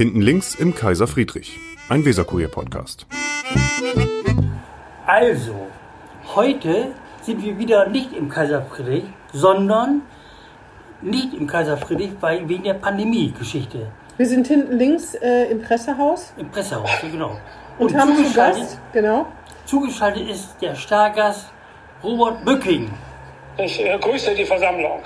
Hinten links im Kaiser Friedrich, ein Weserkurier-Podcast. Also, heute sind wir wieder nicht im Kaiser Friedrich, sondern nicht im Kaiser Friedrich, weil wegen der Pandemie-Geschichte. Wir sind hinten links äh, im Pressehaus Im Pressehaus, ja, genau. und, haben zu Gast, genau, zugeschaltet ist der Stargast Robert Bücking. Ich äh, grüße die Versammlung.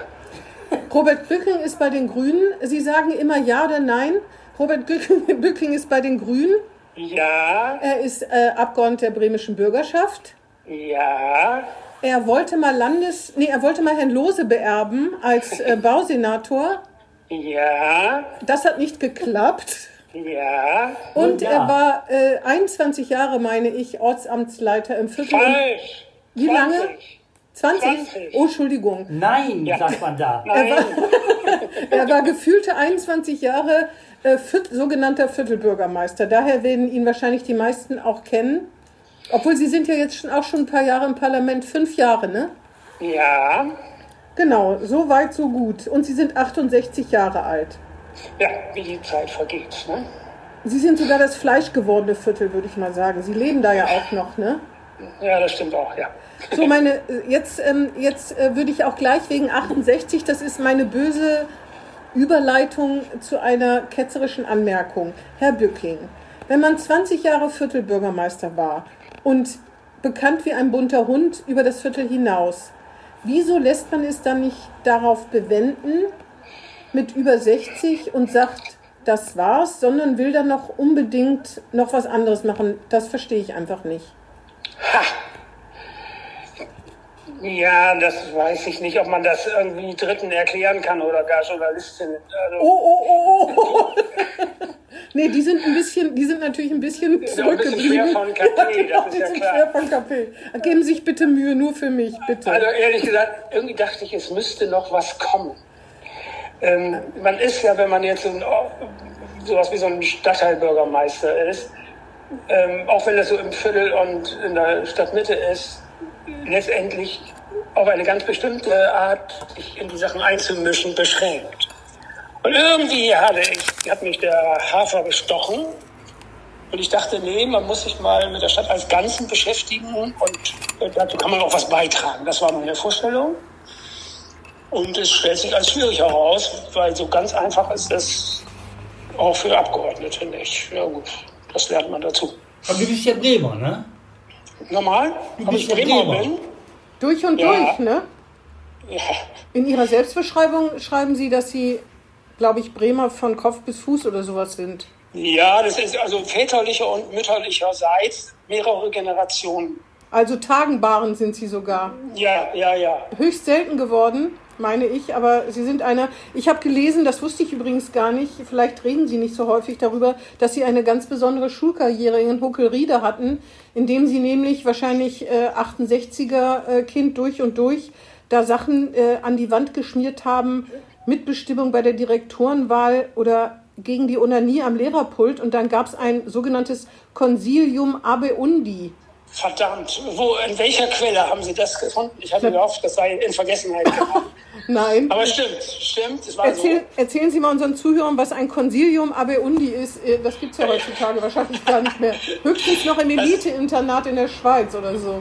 Robert Bücking ist bei den Grünen. Sie sagen immer ja oder nein. Robert Bücking, ist bei den Grünen. Ja, Er ist äh, Abgeordneter der bremischen Bürgerschaft. ja, Er wollte mal Landes, nee, er wollte mal Herrn Lose beerben als äh, Bausenator. ja, Das hat nicht geklappt. ja. Und Ja. er war äh, 21 Jahre, meine ich, Ortsamtsleiter im Viertel. Falsch. Wie lange? 20. 20? 20. Oh, Entschuldigung. Nein, Ja. sagt man da. Nein, Er war gefühlte 21 Jahre äh, Viert, sogenannter Viertelbürgermeister. Daher werden ihn wahrscheinlich die meisten auch kennen. Obwohl Sie sind ja jetzt schon, auch schon ein paar Jahre im Parlament, fünf Jahre, ne? ja, Genau, so weit, so gut. Und Sie sind 68 Jahre alt. ja, wie die Zeit vergeht. Ne? Sie sind sogar das fleischgewordene Viertel, würde ich mal sagen. Sie leben da ja auch noch, ne? Ja, das stimmt auch, ja. So, meine, jetzt, ähm, jetzt äh, würde ich auch gleich wegen 68, das ist meine böse Überleitung zu einer ketzerischen Anmerkung. Herr Bücking, wenn man 20 Jahre Viertelbürgermeister war und bekannt wie ein bunter Hund über das Viertel hinaus, wieso lässt man es dann nicht darauf bewenden mit über 60 und sagt, das war's, sondern will dann noch unbedingt noch was anderes machen? Das verstehe ich einfach nicht. Ja, das weiß ich nicht, ob man das irgendwie Dritten erklären kann oder gar Journalistinnen. Also, Oh, oh, oh, oh. nee, die sind ein bisschen, die sind natürlich ein bisschen ein bisschen zurückgeblieben. schwer von KP, genau, das ist die ja sind klar. schwer von KP. Geben Sie sich bitte Mühe, nur für mich, bitte. Also ehrlich gesagt, irgendwie dachte ich, es müsste noch was kommen. Ähm, man ist ja, wenn man jetzt so ein, sowas wie so ein Stadtteilbürgermeister ist, ähm, auch wenn das so im Viertel und in der Stadtmitte ist, letztendlich auf eine ganz bestimmte Art, sich in die Sachen einzumischen, beschränkt. Und irgendwie hatte ich, hat mich der Hafer bestochen. Und ich dachte, nee, man muss sich mal mit der Stadt als Ganzen beschäftigen und dazu kann man auch was beitragen. Das war meine Vorstellung. Und es stellt sich als schwierig heraus, weil so ganz einfach ist das auch für Abgeordnete nicht. Ja gut, das lernt man dazu. Aber du bist ja Bremer, ne? Normal, Du bist bin? durch und Ja. durch, ne? Ja, In Ihrer Selbstbeschreibung schreiben Sie, dass Sie, glaube ich, Bremer von Kopf bis Fuß oder sowas sind. ja, das ist also väterlicher und mütterlicherseits mehrere Generationen. Also Tagenbaren sind Sie sogar. Ja, ja, ja. höchst selten geworden, meine ich, aber Sie sind eine. Ich habe gelesen, das wusste ich übrigens gar nicht, vielleicht reden Sie nicht so häufig darüber, dass Sie eine ganz besondere Schulkarriere in Huckelriede hatten, indem Sie nämlich wahrscheinlich äh, 68er äh, Kind durch und durch da Sachen äh, an die Wand geschmiert haben, Mitbestimmung bei der Direktorenwahl oder gegen die Onanie am Lehrerpult und dann gab es ein sogenanntes Consilium Abeundi. Verdammt, wo, in welcher Quelle haben Sie das gefunden? Ich hatte gehofft, das sei in Vergessenheit geraten. Nein. Aber stimmt, stimmt, es war Erzähl, so. erzählen Sie mal unseren Zuhörern, was ein Consilium Abeundi ist. Äh, Das gibt es ja heutzutage wahrscheinlich gar nicht mehr. Höchstens noch im Elite-Internat in der Schweiz oder so.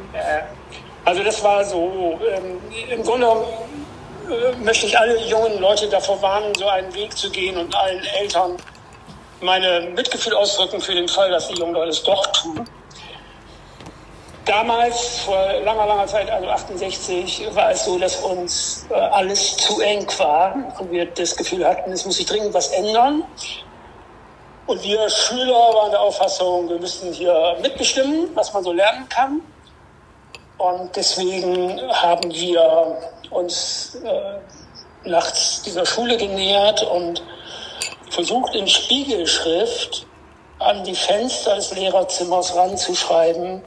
Also das war so, ähm, im Grunde äh, möchte ich alle jungen Leute davor warnen, so einen Weg zu gehen und allen Eltern meine Mitgefühl ausdrücken für den Fall, dass die jungen Leute es doch tun. Damals, vor langer, langer Zeit, also 68, war es so, dass uns äh, alles zu eng war und wir das Gefühl hatten, es muss sich dringend was ändern. Und wir Schüler waren der Auffassung, wir müssten hier mitbestimmen, was man so lernen kann. Und deswegen haben wir uns äh, nachts dieser Schule genähert und versucht in Spiegelschrift an die Fenster des Lehrerzimmers ranzuschreiben,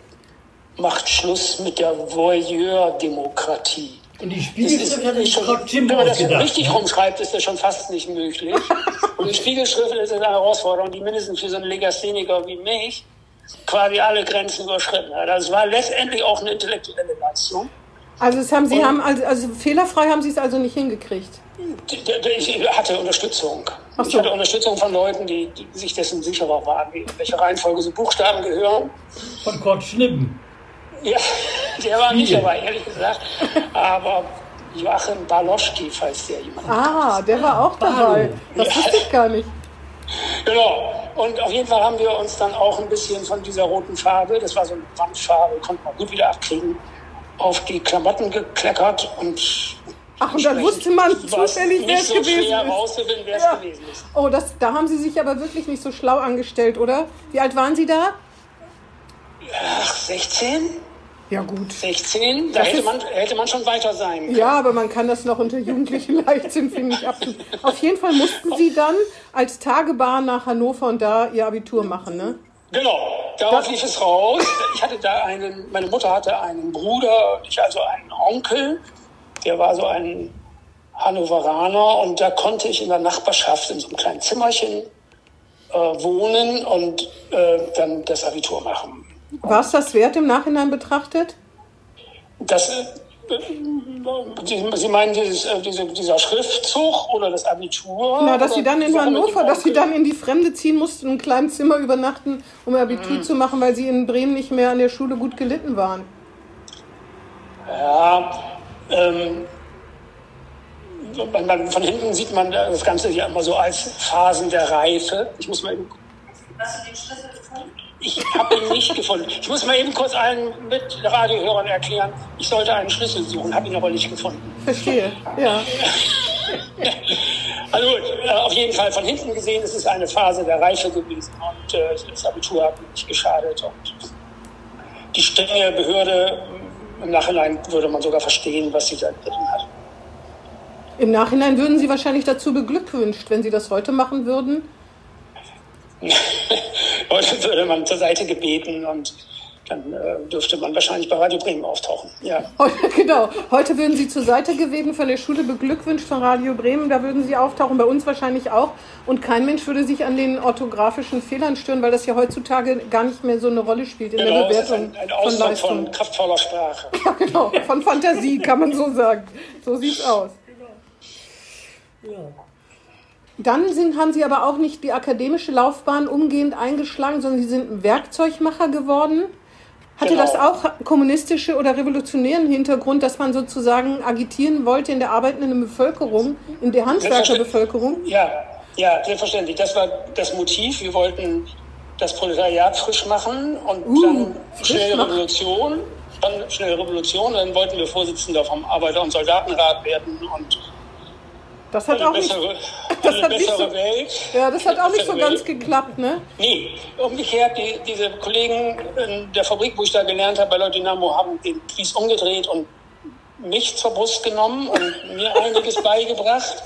macht Schluss mit der Voyeur-Demokratie. Und die Spiegelschrift hat sich schon, wenn man das richtig ne? rumschreibt, ist das schon fast nicht möglich. Und die Spiegelschrift ist eine Herausforderung, die mindestens für so einen Legastheniker wie mich quasi alle Grenzen überschritten hat. Also es war letztendlich auch eine intellektuelle Leistung. Also, es haben, Sie Und- haben also, also fehlerfrei haben Sie es also nicht hingekriegt. Ich hatte Unterstützung. Ach Ich so. hatte Unterstützung von Leuten, die, die sich dessen sicherer waren, wie in welche Reihenfolge so Buchstaben gehören. Von Kurt Schnippen. Ja, der war nicht dabei, ehrlich gesagt. Aber Joachim Baloschki, falls der jemand. Ah, der war auch dabei. Das wusste ich gar nicht. Genau. Und auf jeden Fall haben wir uns dann auch ein bisschen von dieser roten Farbe, das war so eine Wandfarbe, konnte man gut wieder abkriegen, auf die Klamotten gekleckert und Ach, und dann wusste man zufällig, wer es so gewesen ist. wer es Ja. gewesen ist. Oh, das, da haben Sie sich aber wirklich nicht so schlau angestellt, oder? Wie alt waren Sie da? Ach, 16? Ja, gut. 16? Da Das hätte man, hätte man schon weiter sein können. Ja, aber man kann das noch unter Jugendlichen Leichtsinn, finde ich, ab. Auf jeden Fall mussten Sie dann als Tagebahn nach Hannover und da Ihr Abitur machen, ne? Genau, darauf lief es raus. Ich hatte da einen, meine Mutter hatte einen Bruder, ich also einen Onkel, der war so ein Hannoveraner und da konnte ich in der Nachbarschaft in so einem kleinen Zimmerchen äh, wohnen und äh, dann das Abitur machen. War es das wert im Nachhinein betrachtet? Das, äh, Sie, meinen dieses, äh, diese, dieser Schriftzug oder das Abitur? Na, dass Sie dann in Hannover, dass Sie dann in die Fremde ziehen mussten, in einem kleinen Zimmer übernachten, um Ihr Abitur zu machen, weil Sie in Bremen nicht mehr an der Schule gut gelitten waren. Ja, ähm, man, man, von hinten sieht man das Ganze ja immer so als Phasen der Reife. Ich muss mal eben. Hast du den Schlüssel gefunden? Ich habe ihn nicht gefunden. Ich muss mal eben kurz allen mit Radiohörern erklären, ich sollte einen Schlüssel suchen, habe ihn aber nicht gefunden. Verstehe, ja. Also äh, auf jeden Fall von hinten gesehen ist es eine Phase der Reife gewesen und äh, das Abitur hat mir nicht geschadet und die strenge Behörde im Nachhinein würde man sogar verstehen, was sie da drin hat. Im Nachhinein würden Sie wahrscheinlich dazu beglückwünscht, wenn Sie das heute machen würden. Heute würde man zur Seite gebeten und dann äh, dürfte man wahrscheinlich bei Radio Bremen auftauchen. Ja. Heute, genau. Heute würden Sie zur Seite gebeten, von der Schule beglückwünscht von Radio Bremen. Da würden Sie auftauchen, bei uns wahrscheinlich auch. Und kein Mensch würde sich an den orthografischen Fehlern stören, weil das ja heutzutage gar nicht mehr so eine Rolle spielt in Genau, der Bewertung ein, ein von Ausdruck Leistung. von kraftvoller Sprache. Ja, genau. Von Fantasie kann man so sagen. So sieht's aus. Dann sind, haben Sie aber auch nicht die akademische Laufbahn umgehend eingeschlagen, sondern Sie sind ein Werkzeugmacher geworden. Hatte Genau. das auch kommunistische oder revolutionären Hintergrund, dass man sozusagen agitieren wollte in der arbeitenden Bevölkerung, in der Handwerkerbevölkerung? Ja, ja, selbstverständlich. Das war das Motiv. Wir wollten das Proletariat frisch machen und Uh, dann frisch schnell machen. Revolution. Dann schnell Revolution. Dann wollten wir Vorsitzender vom Arbeiter- und Soldatenrat werden und Das hat auch nicht, bessere, das eine hat nicht so- Welt. ja, das hat auch nicht so Bessere ganz Welt. geklappt, ne? Nee, umgekehrt, die, diese Kollegen in der Fabrik, wo ich da gelernt habe, bei Leute Dynamo, haben den Spieß umgedreht und mich zur Brust genommen und mir einiges beigebracht.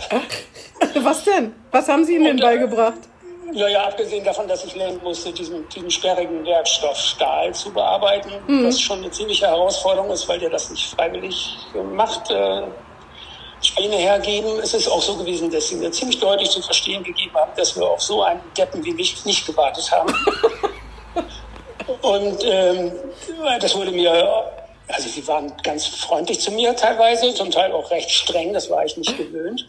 Was denn? Was haben Sie Ihnen denn äh, beigebracht? Ja, ja, abgesehen davon, dass ich lernen musste, diesen, diesen sperrigen Werkstoff Stahl zu bearbeiten, Mhm. was schon eine ziemliche Herausforderung ist, weil der das nicht freiwillig macht. Äh, Späne hergeben, es ist auch so gewesen, dass sie mir ziemlich deutlich zu verstehen gegeben haben, dass wir auf so einen Deppen wie mich nicht gewartet haben. Und ähm, das wurde mir, also sie waren ganz freundlich zu mir teilweise, zum Teil auch recht streng, das war ich nicht gewöhnt.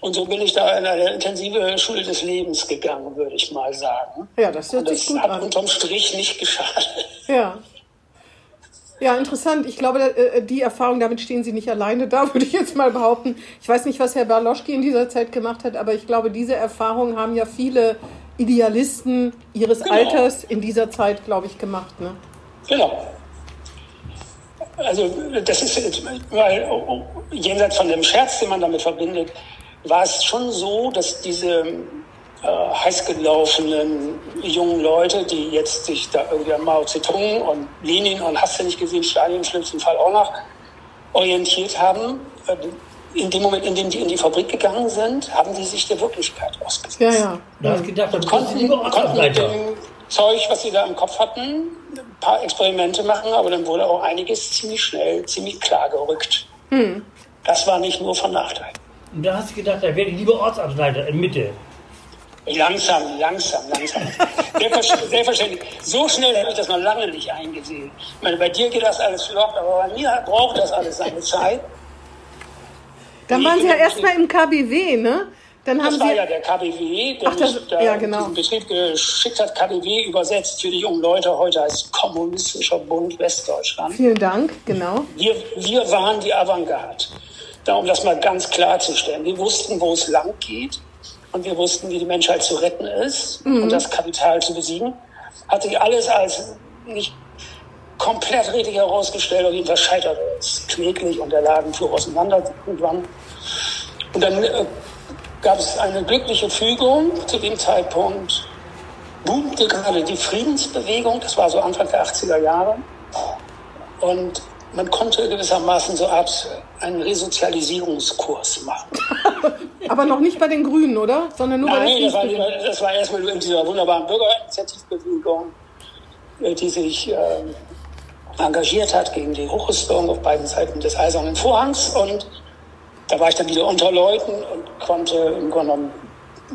Und so bin ich da in eine intensive Schule des Lebens gegangen, würde ich mal sagen. Ja, das hört Und sich das gut hat an. unterm Strich nicht geschadet. Ja. Ja, interessant. Ich glaube, äh, die Erfahrung, damit stehen Sie nicht alleine da, würde ich jetzt mal behaupten. Ich weiß nicht, was Herr Berloschki in dieser Zeit gemacht hat, aber ich glaube, diese Erfahrung haben ja viele Idealisten ihres Genau. Alters in dieser Zeit, glaube ich, gemacht. Ne? Genau. Also das ist, weil oh, oh, jenseits von dem Scherz, den man damit verbindet, war es schon so, dass diese heiß gelaufenen jungen Leute, die jetzt sich da irgendwie an Mao Zedong und Lenin und hast du nicht gesehen, Stalin im schlimmsten Fall auch noch, orientiert haben. Äh, In dem Moment, in dem die in die Fabrik gegangen sind, haben die sich der Wirklichkeit ausgesetzt Ja, ja. Du hast gedacht, das ist konnten, konnten mit dem Zeug, was sie da im Kopf hatten, ein paar Experimente machen, aber dann wurde auch einiges ziemlich schnell, ziemlich klar gerückt. Das war nicht nur von Nachteil. Und da hast du gedacht, da werde ich lieber Ortsamtsleiter in Mitte. Langsam, langsam, langsam. Selbstver- Selbstverständlich. So schnell habe ich das noch lange nicht eingesehen. Ich meine, bei dir geht das alles flott, aber bei mir braucht das alles seine Zeit. Dann waren Sie ja erstmal im KBW, ne? Dann haben Das war Sie, ja der KBW, der Ach, das- mich da ja, genau. diesen Betrieb geschickt hat. KBW übersetzt für die jungen Leute. Heute heißt Kommunistischer Bund Westdeutschland. vielen Dank, genau. Wir, wir waren die Avantgarde. Da, um das mal ganz klarzustellen. Wir wussten, wo es lang geht. Und wir wussten, wie die Menschheit zu retten ist und das Kapital zu besiegen. Hat sich alles als nicht komplett richtig herausgestellt. Auf jeden Fall scheiterte es kläglich und der Laden fuhr auseinander irgendwann. Und dann äh, gab es eine glückliche Fügung zu dem Zeitpunkt. Boomte gerade die Friedensbewegung, das war so Anfang der 80er Jahre. Und man konnte gewissermaßen so Art einen Resozialisierungskurs machen. Aber noch nicht bei den Grünen, oder? Sondern nur bei Nein, der das war, das war erstmal nur in dieser wunderbaren Bürgerinitiativbewegung, äh, die sich äh, engagiert hat gegen die Hochrüstung auf beiden Seiten des Eisernen Vorhangs. Und da war ich dann wieder unter Leuten und konnte im Grunde genommen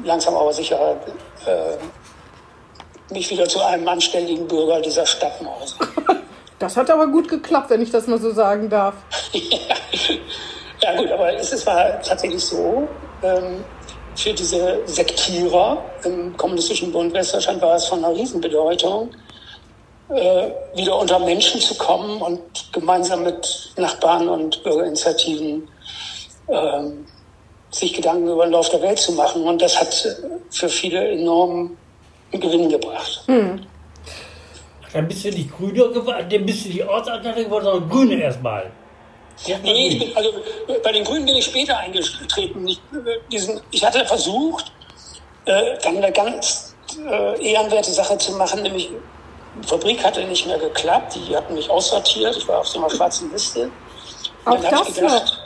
langsam aber sicher äh, mich wieder zu einem anständigen Bürger dieser Stadt mausen. Das hat aber gut geklappt, wenn ich das mal so sagen darf. Ja gut, aber es ist- war tatsächlich so, ähm, für diese Sektierer im Kommunistischen Bund Westdeutschland war es von einer Riesenbedeutung, äh, wieder unter Menschen zu kommen und gemeinsam mit Nachbarn und Bürgerinitiativen ähm, sich Gedanken über den Lauf der Welt zu machen. Und das hat äh, für viele enormen Gewinn gebracht. Dann bist du nicht Grüner geworden, dann bist du nicht Ortsanteile geworden, sondern Grüne erstmal. Nee, ich bin, also äh, bei den Grünen bin ich später eingetreten. Ich, äh, diesen, ich hatte versucht, äh, dann eine ganz äh, ehrenwerte Sache zu machen, nämlich die Fabrik hatte nicht mehr geklappt, die hatten mich aussortiert, ich war auf so einer schwarzen Liste. Auch das ich gedacht,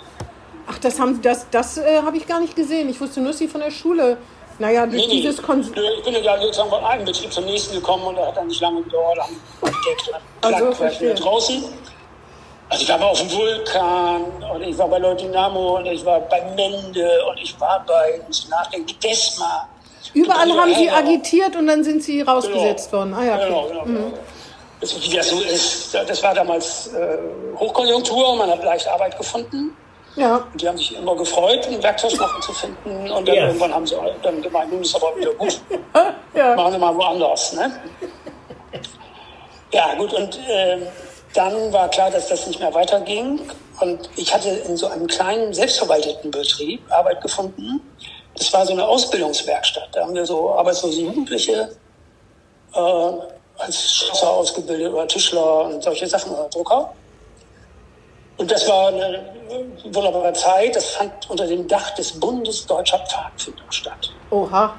Ach, das haben das, das äh, habe ich gar nicht gesehen. Ich wusste nur, dass Sie von der Schule. Naja, durch Nee, nee. dieses Konsum. Ich bin ja sozusagen von einem Betrieb zum nächsten gekommen und da hat dann nicht lange gedauert, haben entdeckt, Ach so, klack, war ich verstehe. wieder draußen. Also ich war mal auf dem Vulkan und ich war bei Leutynamo und ich war bei Mende und ich war bei, muss ich nachdenken, Desma. Überall haben Sie agitiert und dann sind Sie rausgesetzt Genau. worden. Ah ja, Genau, okay. genau. genau. Das, wie das so ist, das war damals äh, Hochkonjunktur, man hat leicht Arbeit gefunden. Ja, Und die haben sich immer gefreut, einen Werkzeugmacher zu finden. Und dann Ja. irgendwann haben sie dann gemeint, nun ist aber wieder gut. ja. Machen Sie mal woanders. Ne? Ja, gut, und ähm, dann war klar, dass das nicht mehr weiterging. Und ich hatte in so einem kleinen, selbstverwalteten Betrieb Arbeit gefunden. Das war so eine Ausbildungswerkstatt. Da haben wir so arbeitslose Jugendliche äh, als Schlosser ausgebildet oder Tischler und solche Sachen oder Drucker. Und das war eine wunderbare Zeit. Das fand unter dem Dach des Bundes Deutscher Pfadfinder statt. Oha.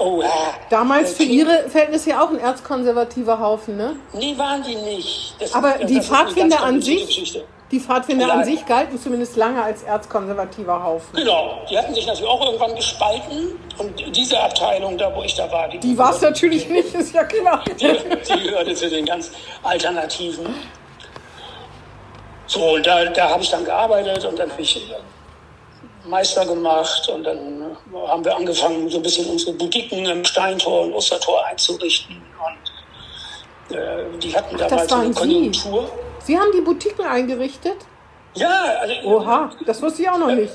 Oh ja. Damals für Ihre Verhältnisse ja auch ein erzkonservativer Haufen, ne? Nee, waren die nicht. Das, Aber das die Pfadfinder an sich, Geschichte. die Pfadfinder an sich galten zumindest lange als erzkonservativer Haufen. Genau, die hatten sich natürlich auch irgendwann gespalten. Und diese Abteilung, da wo ich da war, die, Die war es natürlich nicht, ist ja klar. die, die gehörte zu den ganz Alternativen. So, und da, da habe ich dann gearbeitet und dann habe ich äh, Meister gemacht und dann äh, haben wir angefangen, so ein bisschen unsere Boutiquen im Steintor und Ostertor einzurichten. Und äh, die hatten damals so eine waren Sie? Konjunktur. Sie haben die Boutiquen eingerichtet? Ja, also, Oha, das wusste ich auch noch nicht.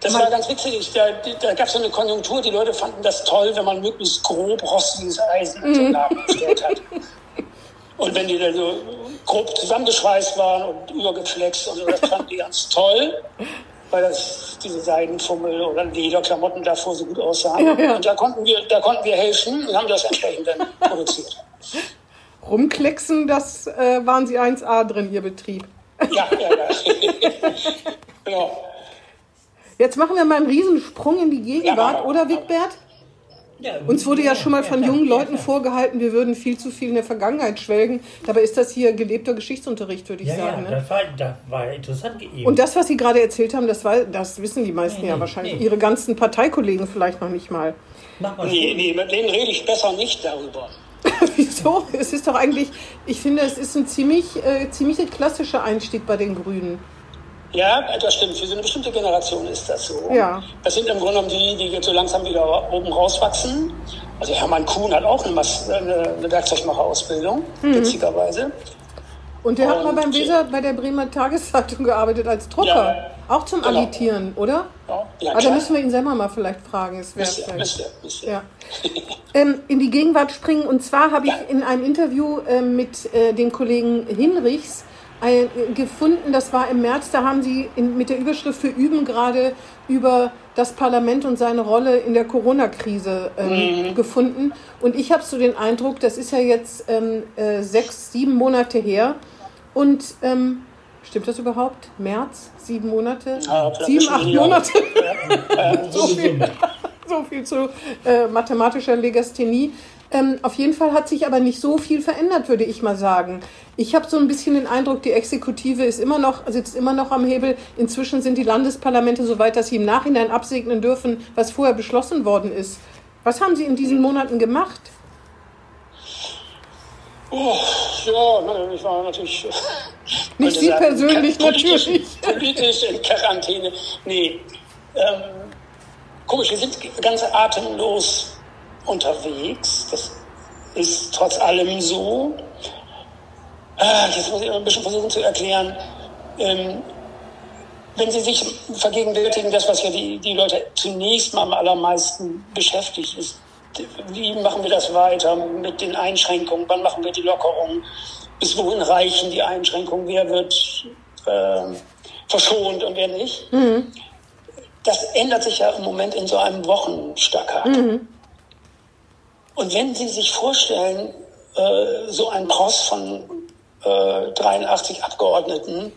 Das war ganz witzig. Da, da gab es so eine Konjunktur, die Leute fanden das toll, wenn man möglichst grob rostiges Eisen Mhm. zum Laden gestellt hat. Und wenn die dann so grob zusammengeschweißt waren und übergeflext und so, das fanden die ganz toll, weil das diese Seidenfummel oder Lederklamotten davor so gut aussahen. Ja, ja. Und da konnten wir, da konnten wir helfen und haben das entsprechend dann produziert. Rumklicksen, das äh, waren Sie 1A drin, Ihr Betrieb. Ja, ja, ja. genau. Jetzt machen wir mal einen Riesensprung in die Gegenwart, Ja. oder Wigbert? Ja, Uns wurde ja schon mal von ja, jungen ja, Leuten ja. vorgehalten, wir würden viel zu viel in der Vergangenheit schwelgen. Dabei ist das hier gelebter Geschichtsunterricht, würde ich Ja, ja, sagen. Ne? das war, das war interessant eben. Und das, was Sie gerade erzählt haben, das, war, das wissen die meisten Nee, ja nee, wahrscheinlich. nee. Ihre ganzen Parteikollegen vielleicht noch nicht mal. Mach mal Nee, nee, mit denen rede ich besser nicht darüber. Wieso? Es ist doch eigentlich, ich finde, es ist ein ziemlich, äh, ziemlich klassischer Einstieg bei den Grünen. Ja, das stimmt. Für so eine bestimmte Generation ist das so. Ja. Das sind im Grunde genommen die, die jetzt so langsam wieder oben rauswachsen. Also Hermann Kuhn hat auch eine, Mas- eine, eine Werkzeugmacherausbildung, Mhm. witzigerweise. Und der hat mal Und- beim Weser bei der Bremer Tageszeitung gearbeitet als Drucker. Ja, Auch zum Genau. Agitieren, oder? Ja, ja, Aber da klar. müssen wir ihn selber mal vielleicht fragen. Es wäre vielleicht- müsst ihr, müsst ihr. ja. ähm, in die Gegenwart springen. Und zwar habe ich Ja. in einem Interview ähm, mit äh, dem Kollegen Hinrichs äh, gefunden, das war im März, da haben sie in, mit der Überschrift für Üben gerade über das Parlament und seine Rolle in der Corona-Krise ähm, Mhm. gefunden. Und ich habe so den Eindruck, das ist ja jetzt ähm, äh, sechs, sieben Monate her. Und ähm, stimmt das überhaupt? März? Sieben Monate? Ja, sieben, acht. Monate? Ähm, so viel, so viel zu äh, mathematischer Legasthenie. Ähm, auf jeden Fall hat sich aber nicht so viel verändert, würde ich mal sagen. Ich habe so ein bisschen den Eindruck, die Exekutive ist immer noch, sitzt immer noch am Hebel. Inzwischen sind die Landesparlamente so weit, dass sie im Nachhinein absegnen dürfen, was vorher beschlossen worden ist. Was haben Sie in diesen Monaten gemacht? Oh, ja, ich war natürlich. Nicht wollte Sie persönlich, politisch, natürlich. Politisch in Quarantäne. Nee. Ähm, komisch, wir sind ganz atemlos unterwegs. Das ist trotz allem so. Ah, jetzt muss ich ein bisschen versuchen zu erklären. Ähm, wenn Sie sich vergegenwärtigen, das, was ja die, die Leute zunächst mal am allermeisten beschäftigt, ist, wie machen wir das weiter mit den Einschränkungen? Wann machen wir die Lockerungen? Bis wohin reichen die Einschränkungen? Wer wird äh, verschont und wer nicht? Das ändert sich ja im Moment in so einem Wochenstackat. Und wenn Sie sich vorstellen, äh, so ein Cross von äh, 83 Abgeordneten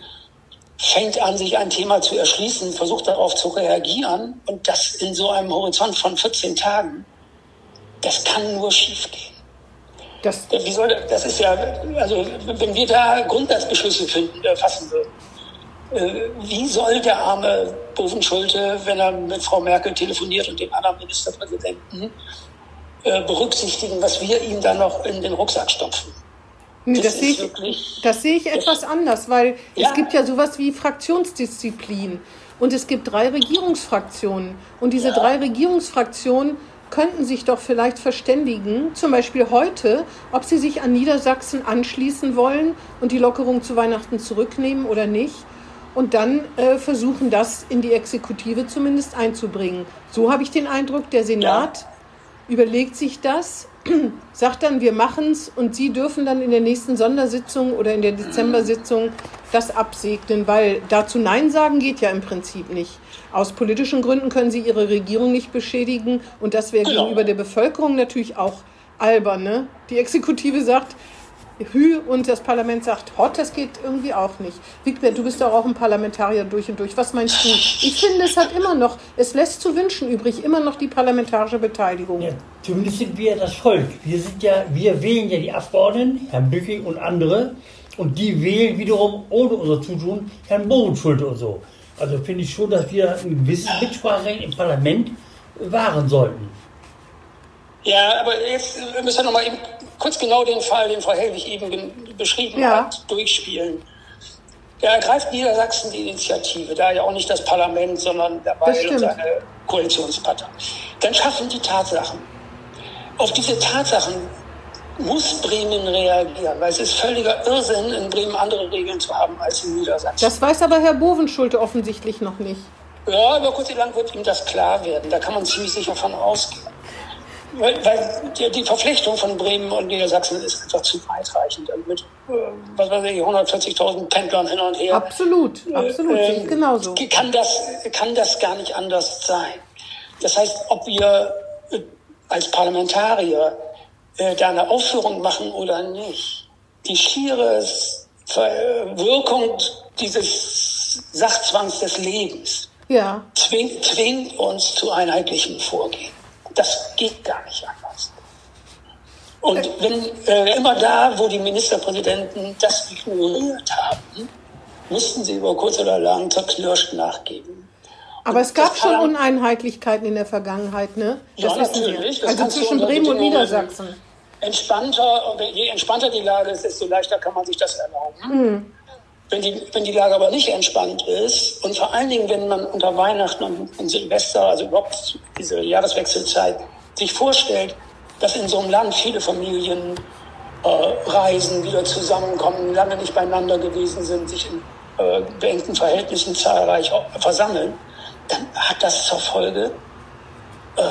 fängt an, sich ein Thema zu erschließen, versucht darauf zu reagieren und das in so einem Horizont von 14 Tagen, das kann nur schiefgehen. Das, Wie soll das, das ist ja, also wenn wir da Grundsatzbeschlüsse finden, äh, fassen würden, äh, wie soll der arme Bovenschulte, wenn er mit Frau Merkel telefoniert und dem anderen Ministerpräsidenten, äh, berücksichtigen, was wir ihm dann noch in den Rucksack stopfen? nee, das das, sehe ich, wirklich- das sehe ich etwas anders, weil Ja. es gibt ja sowas wie Fraktionsdisziplin. Und es gibt drei Regierungsfraktionen. Und diese Ja. drei Regierungsfraktionen könnten sich doch vielleicht verständigen, zum Beispiel heute, ob sie sich an Niedersachsen anschließen wollen und die Lockerung zu Weihnachten zurücknehmen oder nicht. Und dann äh, versuchen, das in die Exekutive zumindest einzubringen. So habe ich den Eindruck, der Senat überlegt sich das, sagt dann, wir machen's und Sie dürfen dann in der nächsten Sondersitzung oder in der Dezember-Sitzung das absegnen, weil dazu Nein sagen geht ja im Prinzip nicht. Aus politischen Gründen können Sie Ihre Regierung nicht beschädigen und das wäre Genau. gegenüber der Bevölkerung natürlich auch albern. Ne? Die Exekutive sagt Hü und das Parlament sagt Hot, das geht irgendwie auch nicht. Wigbert, du bist doch auch ein Parlamentarier durch und durch. Was meinst du? Ich finde, es hat immer noch, es lässt zu wünschen übrig, immer noch die parlamentarische Beteiligung. Ja, zumindest sind wir das Volk. Wir sind ja, wir wählen ja die Abgeordneten, Herrn Bücking und andere, und die wählen wiederum ohne unser Zutun Herrn Bogenschulte und so. Also finde ich schon, dass wir ein gewisses Mitspracherecht im Parlament wahren sollten. Ja, aber jetzt müssen wir noch mal eben kurz genau den Fall, den Frau Helwig eben beschrieben Ja. hat, durchspielen. Da ergreift Niedersachsen die Initiative, da ja auch nicht das Parlament, sondern und stimmt. seine Koalitionspartei. Dann schaffen die Tatsachen. Auf diese Tatsachen muss Bremen reagieren, weil es ist völliger Irrsinn, in Bremen andere Regeln zu haben als in Niedersachsen. Das weiß aber Herr Bovenschulte offensichtlich noch nicht. Ja, über kurz oder lang wird ihm das klar werden. Da kann man ziemlich sicher von ausgehen. Weil, weil die, die Verflechtung von Bremen und Niedersachsen ist einfach zu weitreichend. Also Mit, äh, was weiß ich, 140.000 Pendlern hin und her. Absolut, absolut, sehe ich Ähm, genauso. Kann das, kann das gar nicht anders sein. Das heißt, ob wir äh, als Parlamentarier äh, da eine Aufführung machen oder nicht, die schiere Wirkung dieses Sachzwangs des Lebens Ja, zwingt, zwingt uns zu einheitlichem Vorgehen. Das geht gar nicht anders. Und wenn äh, immer da, wo die Ministerpräsidenten das ignoriert haben, mussten sie über kurz oder lang zerknirscht nachgeben. aber es gab Das schon Uneinheitlichkeiten in der Vergangenheit, ne? Ja, wissen natürlich, das Also zwischen Bremen und Niedersachsen. Entspannter, je entspannter die Lage ist, desto leichter kann man sich das erlauben. Mhm. Wenn, die, wenn die Lage aber nicht entspannt ist und vor allen Dingen, wenn man unter Weihnachten und, und Silvester, also überhaupt diese Jahreswechselzeit, sich vorstellt, dass in so einem Land viele Familien äh, reisen, wieder zusammenkommen, lange nicht beieinander gewesen sind, sich in äh, beengten Verhältnissen zahlreich versammeln, dann hat das zur Folge, äh,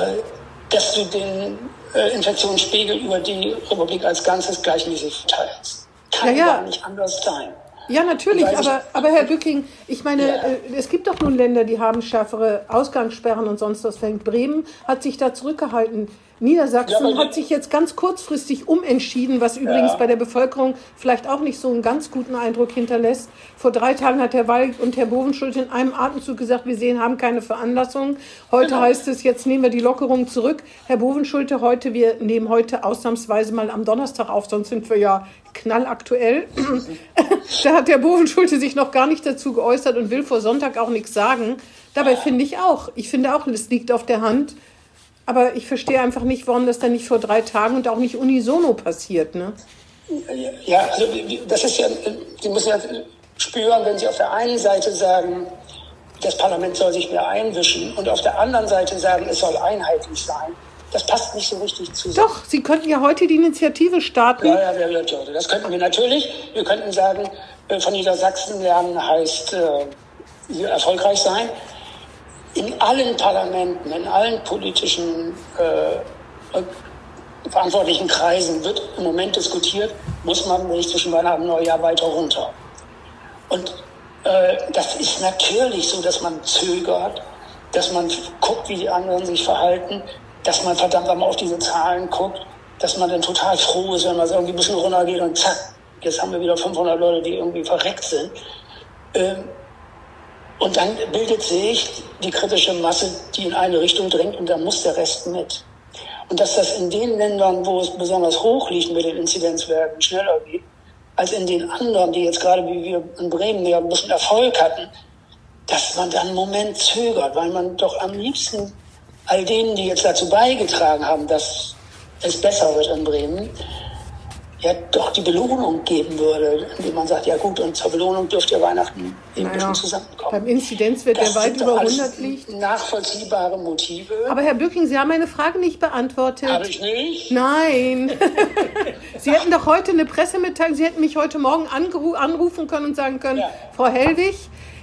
dass du den äh, Infektionsspiegel über die Republik als Ganzes gleichmäßig verteilst. Kann Ja, ja. gar nicht anders sein. Ja, natürlich, aber, aber Herr Bücking, ich meine, Ja. äh, es gibt doch nun Länder, die haben schärfere Ausgangssperren und sonst was. Fängt Bremen hat sich da zurückgehalten. Niedersachsen Ja, hat sich jetzt ganz kurzfristig umentschieden, was übrigens Ja. bei der Bevölkerung vielleicht auch nicht so einen ganz guten Eindruck hinterlässt. Vor drei Tagen hat Herr Weil und Herr Bovenschulte in einem Atemzug gesagt, wir sehen, haben keine Veranlassung. Heute Genau. heißt es, jetzt nehmen wir die Lockerung zurück. Herr Bovenschulte, heute, wir nehmen heute ausnahmsweise mal am Donnerstag auf, sonst sind wir ja knallaktuell. da hat der Bovenschulte sich noch gar nicht dazu geäußert und will vor Sonntag auch nichts sagen. Dabei finde ich auch, ich finde auch, es liegt auf der Hand. Aber ich verstehe einfach nicht, warum das dann nicht vor drei Tagen und auch nicht unisono passiert. Ne? Ja, also das ist ja, Sie müssen ja spüren, wenn Sie auf der einen Seite sagen, das Parlament soll sich mehr einwischen und auf der anderen Seite sagen, es soll einheitlich sein. Das passt nicht so richtig zusammen. Doch, Sie könnten ja heute die Initiative starten. Ja, ja, wer wird heute? Das könnten wir natürlich. Wir könnten sagen, äh, von Niedersachsen lernen heißt äh, hier erfolgreich sein. In allen Parlamenten, in allen politischen äh, verantwortlichen Kreisen wird im Moment diskutiert, muss man nicht zwischen Weihnachten und Neujahr weiter runter. Und äh, das ist natürlich so, dass man zögert, dass man guckt, wie die anderen sich verhalten, dass man verdammt einmal auf diese Zahlen guckt, dass man dann total froh ist, wenn man irgendwie ein bisschen runtergeht und zack, jetzt haben wir wieder 500 Leute, die irgendwie verreckt sind. Ähm, und dann bildet sich die kritische Masse, die in eine Richtung drängt und dann muss der Rest mit. Und dass das in den Ländern, wo es besonders hoch liegt mit den Inzidenzwerten, schneller geht, als in den anderen, die jetzt gerade wie wir in Bremen ja ein bisschen Erfolg hatten, dass man dann einen Moment zögert, weil man doch am liebsten all denen, die jetzt dazu beigetragen haben, dass es besser wird in Bremen, ja doch die Belohnung geben würde, indem man sagt, ja gut, und zur Belohnung dürft ihr Weihnachten eben bisschen zusammenkommen. beim Inzidenzwert, der Das weit sind doch über alles 100 liegt. Nachvollziehbare Motive. Aber Herr Bücking, Sie haben meine Frage nicht beantwortet. Habe ich nicht. Nein. Sie hätten doch heute eine Pressemitteilung, Sie hätten mich heute Morgen anrufen können und sagen können, Ja. Frau Hellwig,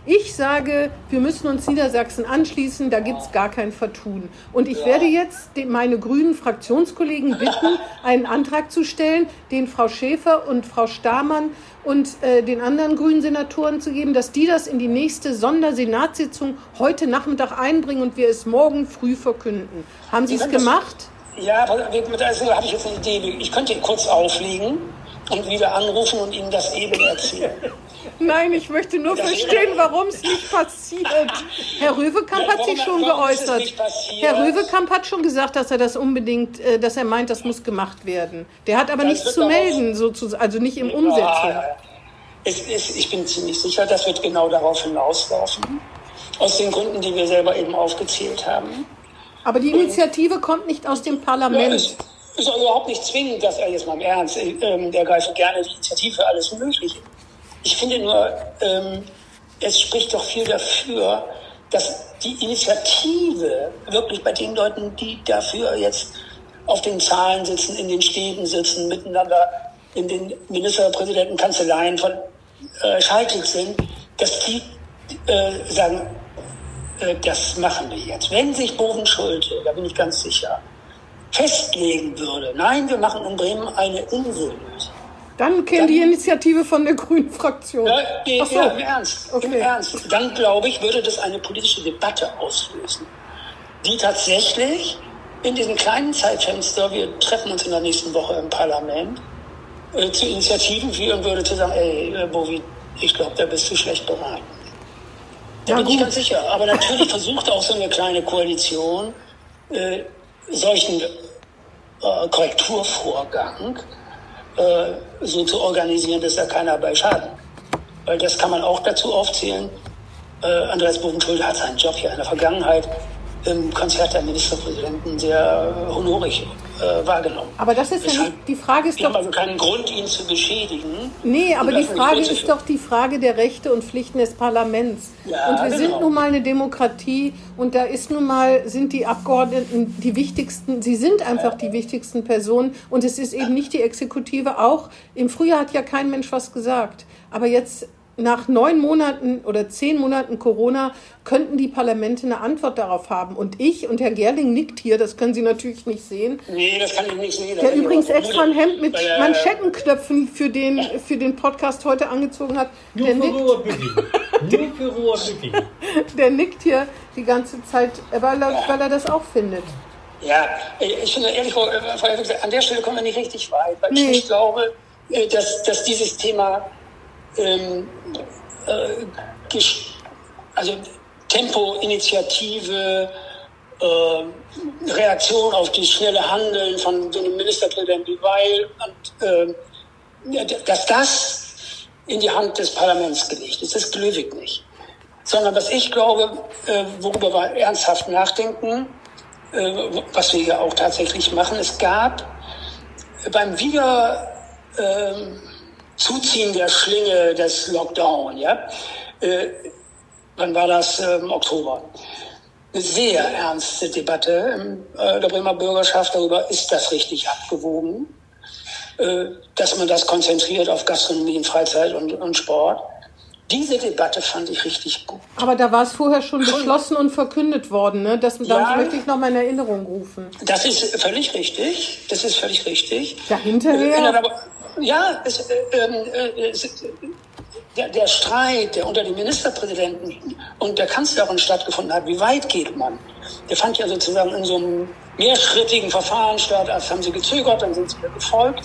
ich sage, wir müssen uns Niedersachsen anschließen, da gibt es gar kein Vertun. Und ich werde jetzt meine grünen Fraktionskollegen bitten, einen Antrag zu stellen, den Frau Schäfer und Frau Stamann und äh, den anderen grünen Senatoren zu geben, dass die das in die nächste Sondersenatssitzung heute Nachmittag einbringen und wir es morgen früh verkünden. Haben Sie es gemacht? Ja, aber also habe ich jetzt eine Idee. Ich könnte ihn kurz auflegen und wieder anrufen und Ihnen das eben erzählen. Nein, ich möchte nur Das verstehen, warum es nicht passiert. Herr Röwekamp hat sich schon es geäußert. Herr Röwekamp hat schon gesagt, dass er das unbedingt, äh, dass er meint, das muss gemacht werden. Der hat aber Das nichts zu melden, sozusagen, also nicht im Umsetzung. Ja, ja. Es ist, ich bin ziemlich sicher, das wird genau darauf hinauslaufen. Aus den Gründen, die wir selber eben aufgezählt haben. Aber die Initiative kommt nicht aus dem Ja, Parlament. es ist auch überhaupt nicht zwingend, dass er jetzt mal im Ernst, äh, ähm, er greift gerne die Initiative alles Mögliche. Ich finde nur, ähm, es spricht doch viel dafür, dass die Initiative wirklich bei den Leuten, die dafür jetzt auf den Zahlen sitzen, in den Städten sitzen, miteinander in den Ministerpräsidentenkanzleien von äh, Schaltig sind, dass die äh, sagen, äh, das machen wir jetzt. Wenn sich Bovenschulte, da bin ich ganz sicher, festlegen würde, nein, wir machen in Bremen eine Insel. Dann kennt die Initiative von der Grünen Fraktion. Ja, nee, Ach so. ja, im Ernst. Im Okay. Ernst. Dann, glaube ich, würde das eine politische Debatte auslösen, die tatsächlich in diesem kleinen Zeitfenster, wir treffen uns in der nächsten Woche im Parlament, äh, zu Initiativen führen würde, zu sagen, ey, äh, Bovi, ich glaube, da bist du schlecht beraten. Da Ja, bin ich gut. ganz sicher. Aber natürlich versucht auch so eine kleine Koalition, äh, solchen äh, Korrekturvorgang äh, so zu organisieren, dass da keiner bei schaden. Weil das kann man auch dazu aufzählen. Äh, Andreas Bovenschulte hat seinen Job ja in der Vergangenheit im Konzert der Ministerpräsidenten sehr äh, honorig äh, wahrgenommen. Aber das ist ja nicht, die Frage ist doch, also keinen Grund, ihn zu beschädigen. Nee, aber die Frage ist doch die Frage der Rechte und Pflichten des Parlaments. Ja, und wir sind genau. nun mal eine Demokratie und da ist nun mal, sind die Abgeordneten die wichtigsten, sie sind einfach die wichtigsten Personen und es ist eben nicht die Exekutive auch. Im Frühjahr hat ja kein Mensch was gesagt. Aber jetzt nach neun Monaten oder zehn Monaten Corona könnten die Parlamente eine Antwort darauf haben. Und ich und Herr Gerling nickt hier, das können Sie natürlich nicht sehen. Nee, das kann ich nicht sehen. Der übrigens extra ein Hemd mit Manschettenknöpfen für den, für den Podcast heute angezogen hat. Nur Der für nickt. Nur für der nickt hier die ganze Zeit, weil er, weil er das auch findet. Ja, ich finde ehrlich, Frau Frau an der Stelle kommen wir nicht richtig weit, weil ich Nee. nicht glaube, äh, dass, dass dieses Thema ähm, äh, also Tempo, Initiative, äh, Reaktion auf das schnelle Handeln von so einem Ministerpräsidenten Weil und äh, dass das in die Hand des Parlaments gelegt ist. Das ich nicht. Sondern was ich glaube, äh, worüber wir ernsthaft nachdenken, äh, was wir ja auch tatsächlich machen, es gab beim Wieder ähm, Zuziehen der Schlinge des Lockdown, ja, äh, wann war das? Ähm, Oktober. Eine sehr ernste Debatte in äh, der Bremer Bürgerschaft darüber, ist das richtig abgewogen, äh, dass man das konzentriert auf Gastronomie, und Freizeit und, und Sport. Diese Debatte fand ich richtig gut. Aber da war es vorher schon beschlossen und verkündet worden. Ne? Das, Ja. möchte ich noch mal in Erinnerung rufen. Das ist völlig richtig. Das ist völlig richtig. Ja, hinterher- Äh, in ja, es, äh, ähm, äh, es, der, der Streit, der unter den Ministerpräsidenten und der Kanzlerin stattgefunden hat, wie weit geht man? Der fand ja sozusagen in so einem mehrschrittigen Verfahren statt. Erst haben sie gezögert, dann sind sie wieder gefolgt.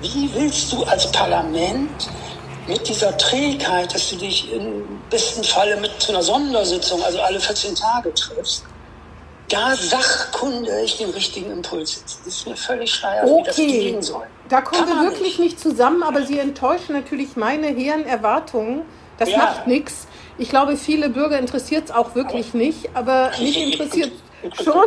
Wie willst du als Parlament mit dieser Trägheit, dass du dich im besten Falle mit zu einer Sondersitzung, also alle 14 Tage triffst, da sachkundig den richtigen Impuls setzen? Das ist mir völlig scheiße, wie das Okay, gehen soll. Da kommen wir wirklich nicht zusammen, aber Sie enttäuschen natürlich meine hehren Erwartungen. Das Ja. macht nichts. Ich glaube, viele Bürger interessiert es auch wirklich nicht, aber mich interessiert schon.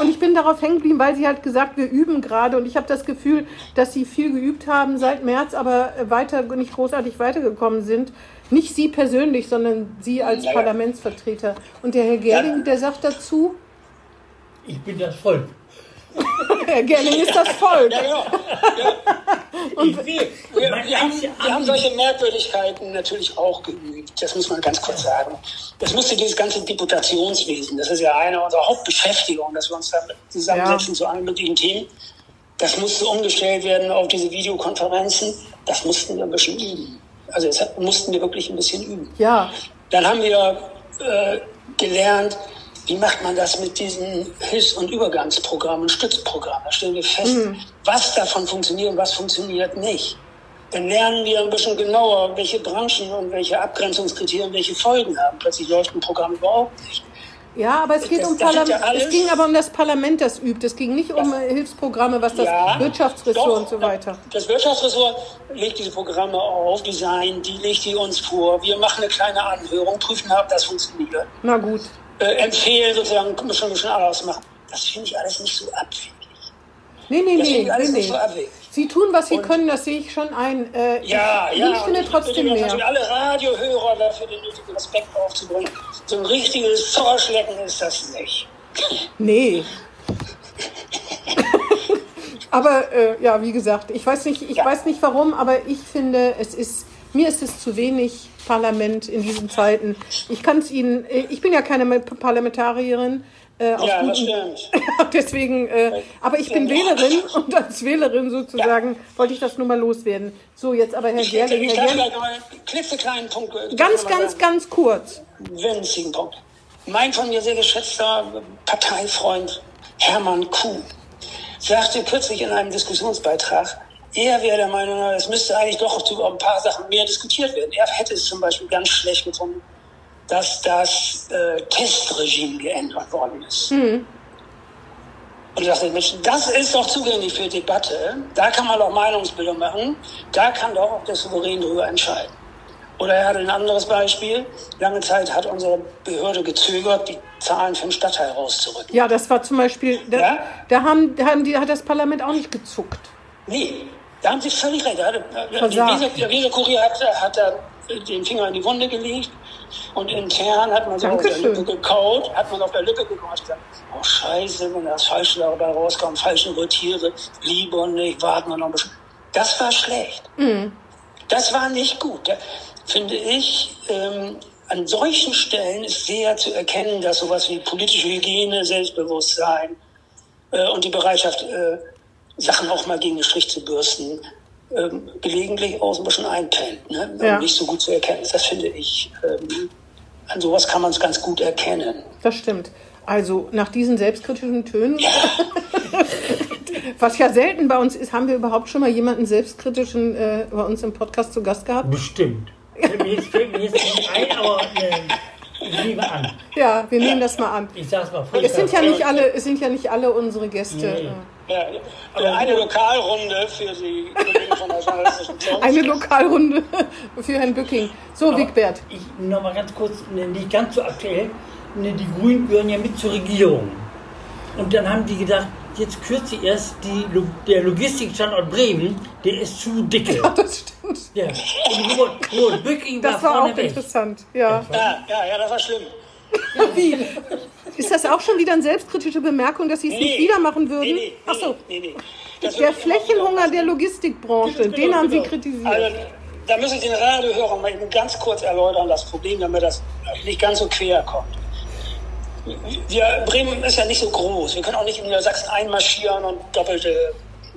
Und ich bin darauf hängen geblieben, weil Sie halt gesagt, wir üben gerade. Und ich habe das Gefühl, dass Sie viel geübt haben seit März, aber weiter nicht großartig weitergekommen sind. Nicht Sie persönlich, sondern Sie als Ja, ja. Parlamentsvertreter. Und der Herr Gerling, der sagt dazu, Ich bin das Volk. Gerling ist das Volk. Ja, genau. Will. Wir, Mein wir, haben, wir haben solche Merkwürdigkeiten natürlich auch geübt. Das muss man ganz kurz sagen. Das musste dieses ganze Deputationswesen, das ist ja eine unserer Hauptbeschäftigungen, dass wir uns damit zusammensetzen zu allen möglichen Themen. Das musste umgestellt werden auf diese Videokonferenzen. Das mussten wir ein bisschen üben. Also das mussten wir wirklich ein bisschen üben. Ja, Dann haben wir äh, gelernt, wie macht man das mit diesen Hilfs- und Übergangsprogrammen, Stützprogrammen. Da stellen wir fest, was davon funktioniert und was funktioniert nicht. Dann lernen wir ein bisschen genauer, welche Branchen und welche Abgrenzungskriterien welche Folgen haben. Plötzlich läuft ein Programm überhaupt nicht. Ja, aber es geht Das- um das sind ja Parlament. Es ging aber um das Parlament, das übt. Es ging nicht um Hilfsprogramme, was das Ja, Wirtschaftsressort doch. und so weiter. Das Wirtschaftsressort legt diese Programme auf, Design, die legt die uns vor. Wir machen eine kleine Anhörung, prüfen, ob das funktioniert. Na gut. Äh, empfehlen sozusagen, können wir schon anders machen. Das finde ich alles nicht so abwegig. Nee, nee, Das nee, ich nee, alles nicht so abwegig. Sie tun, was Sie Und- können, das sehe ich schon ein. Äh, Ja, ich, ja. Ich finde ich trotzdem natürlich mehr. alle Radiohörer dafür den nötigen Respekt aufzubringen. So ein richtiges Zorschlecken ist das nicht. Nee. aber äh, ja, wie gesagt, ich weiß nicht, ich Ja. weiß nicht warum, aber ich finde, es ist mir ist es zu wenig Parlament in diesen Zeiten. Ich kann es Ihnen, äh, ich bin ja keine Parlamentarierin. Äh, Ja, das stimmt. Deswegen, äh, aber ich bin Ja. Wählerin und als Wählerin sozusagen wollte ich das nur mal loswerden. So, jetzt aber Herr Ich, Gerling, ich Herr darf Gerling, vielleicht noch einen klitzekleinen Punkt. äh, ganz, ganz, sagen. ganz kurz. winzigen Punkt. Mein von mir sehr geschätzter Parteifreund Hermann Kuh sagte kürzlich in einem Diskussionsbeitrag, er wäre der Meinung, es müsste eigentlich doch über ein paar Sachen mehr diskutiert werden. Er hätte es zum Beispiel ganz schlecht gefunden, dass das äh, Testregime geändert worden ist. Und ich dachte, Mensch, das ist doch zugänglich für Debatte. Da kann man doch Meinungsbildung machen. Da kann doch auch der Souverän darüber entscheiden. Oder er hatte ein anderes Beispiel. Lange Zeit hat unsere Behörde gezögert, die Zahlen für den Stadtteil rauszurücken. Ja, das war zum Beispiel, da, Ja? da, haben, haben die, hat das Parlament auch nicht gezuckt. Nee, da haben Sie völlig recht. Weser, der Weser-Kurier hat, hat da den Finger in die Wunde gelegt und intern hat man so auf der Dankeschön. Lippe gekaut, hat man auf der Lippe gekaut gesagt, oh scheiße, wenn das Falsche dabei rauskommt, falsche Rotiere, lieber nicht, warten wir noch ein bisschen. Das war schlecht. Das war nicht gut. Da finde ich, ähm, an solchen Stellen ist sehr zu erkennen, dass sowas wie politische Hygiene, Selbstbewusstsein äh, und die Bereitschaft, äh, Sachen auch mal gegen den Strich zu bürsten, ähm, gelegentlich auch so ein bisschen einpennt ne? Ja. und nicht so gut zu erkennen ist. Das finde ich, ähm, an sowas kann man es ganz gut erkennen. Das stimmt. Also nach diesen selbstkritischen Tönen, was ja selten bei uns ist, haben wir überhaupt schon mal jemanden selbstkritischen äh, bei uns im Podcast zu Gast gehabt? Bestimmt. Fällt mir jetzt, fällt mir jetzt nicht ein, aber äh, ich nehme an. Ja, wir nehmen das mal an. Ich sag's mal. Es sind ja nicht alle, es sind ja nicht alle unsere Gäste. Nee. Ja, aber eine Lokalrunde für die Kollegen von der. Eine Lokalrunde für Herrn Bücking. So, Wigbert. Ich noch mal ganz kurz, ne, nicht ganz so aktuell. Ne, die Grünen gehören ja mit zur Regierung. Und dann haben die gedacht, jetzt kürzlich erst die, der Logistikstandort Bremen, der ist zu dicke. Das stimmt. Ja. Und Robert, Robert Bücking war Das war vorne auch weg. interessant. Ja. Ja, ja, ja, das war schlimm. Wie? Ist das auch schon wieder eine selbstkritische Bemerkung, dass Sie es nicht wieder machen würden? Nee, nee, Ach so. nee, nee. Der immer Flächenhunger der Logistikbranche, Genau, den haben Sie genau. kritisiert. Also, da muss ich den Radiohörer mal ganz kurz erläutern, das Problem, damit das nicht ganz so quer kommt. Wir, Bremen ist ja nicht so groß. Wir können auch nicht in Niedersachsen einmarschieren und doppelte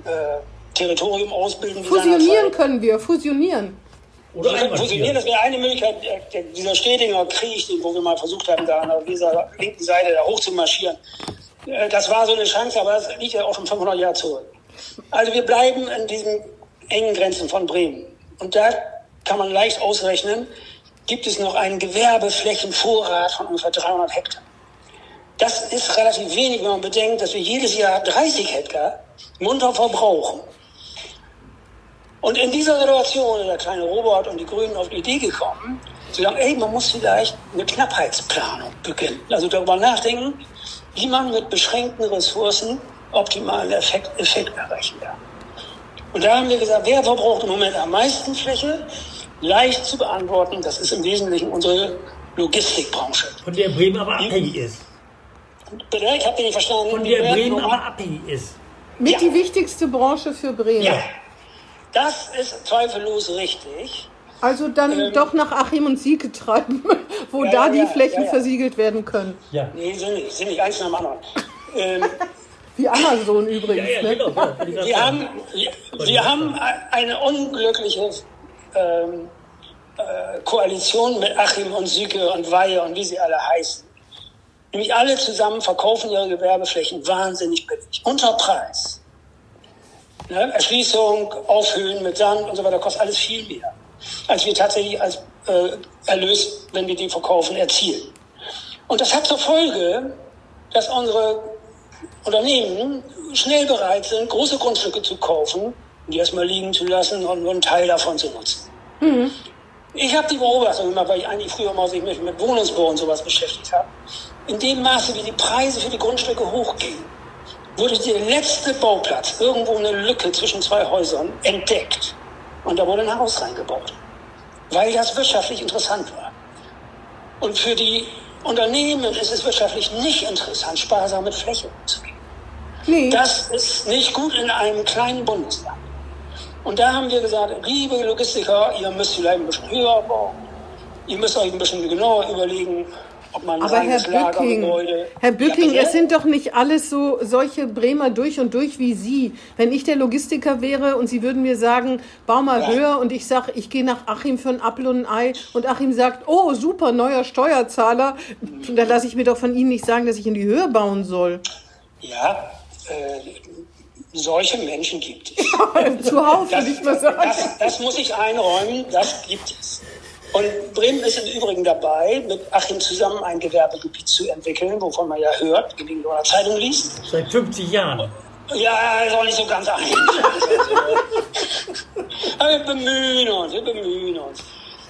äh, Territorium ausbilden. Fusionieren können wir, fusionieren. Oder fusionieren, einmarschieren. das wäre eine Möglichkeit. Dieser Stedinger Krieg, den, wo wir mal versucht haben, da an dieser linken Seite da hoch zu marschieren, äh, das war so eine Chance, aber das liegt ja auch schon 500 Jahre zurück. Also wir bleiben in diesen engen Grenzen von Bremen. Und da kann man leicht ausrechnen, gibt es noch einen Gewerbeflächenvorrat von ungefähr 300 Hektar. Das ist relativ wenig, wenn man bedenkt, dass wir jedes Jahr 30 Hektar munter verbrauchen. Und in dieser Situation ist der kleine Robert und die Grünen auf die Idee gekommen, zu sagen, ey, man muss vielleicht eine Knappheitsplanung beginnen. Also darüber nachdenken, wie man mit beschränkten Ressourcen optimalen Effekt, Effekt erreichen kann. Und da haben wir gesagt, wer verbraucht im Moment am meisten Fläche? Leicht zu beantworten, das ist im Wesentlichen unsere Logistikbranche. Von der Bremen aber abhängig ist. Bitte, ich habe den nicht verstanden. Von der Bremen aber abhängig ist. Mit Ja. die wichtigste Branche für Bremen. Ja. Das ist zweifellos richtig. Also dann Ähm. doch nach Achim und Sieke treiben, wo Ja, da ja, die ja, Flächen ja, ja. versiegelt werden können. Ja. Nee, sind nicht, sind nicht eins nach dem anderen. ähm, Wie Amazon übrigens. Ja, ja, ne? genau. sagen. haben, wir, wir haben eine unglückliche ähm, äh, Koalition mit Achim und Süke und Weihe und wie sie alle heißen. Nämlich alle zusammen verkaufen ihre Gewerbeflächen wahnsinnig billig. Unter Preis. Ne? Erschließung, Aufhöhen mit Sand und so weiter kostet alles viel mehr, als wir tatsächlich als äh, Erlös, wenn wir die verkaufen, erzielen. Und das hat zur Folge, dass unsere Unternehmen schnell bereit sind, große Grundstücke zu kaufen, die erstmal liegen zu lassen und nur einen Teil davon zu nutzen. Ich habe die Beobachtung gemacht, weil ich eigentlich früher mal sich mit, mit Wohnungsbau und sowas beschäftigt habe. In dem Maße, wie die Preise für die Grundstücke hochgehen, wurde der letzte Bauplatz, irgendwo eine Lücke zwischen zwei Häusern, entdeckt. Und da wurde ein Haus reingebaut. Weil das wirtschaftlich interessant war. Und für die Unternehmen ist es wirtschaftlich nicht interessant, sparsam mit Fläche umzugehen. Nee, Das ist nicht gut in einem kleinen Bundesland. Und da haben wir gesagt, liebe Logistiker, ihr müsst vielleicht ein bisschen höher bauen. Ihr müsst euch ein bisschen genauer überlegen, aber Herr Bücking. Herr Bücking, Ja, es sind doch nicht alles so solche Bremer durch und durch wie Sie. Wenn ich der Logistiker wäre und Sie würden mir sagen, bau mal Ja. höher und ich sage, ich gehe nach Achim für ein Apfel und ein Ei und Achim sagt, oh super, neuer Steuerzahler, dann lasse ich mir doch von Ihnen nicht sagen, dass ich in die Höhe bauen soll. Ja, äh, solche Menschen gibt es. Zuhauf, würde ich mal sagen. das, das muss ich einräumen, das gibt es. Und Bremen ist im Übrigen dabei, mit Achim zusammen ein Gewerbegebiet zu entwickeln, wovon man ja hört, gelegentlich in der Zeitung liest. Seit 50 Jahren. Ja, ist auch nicht so ganz einfach. Aber wir bemühen uns, wir bemühen uns.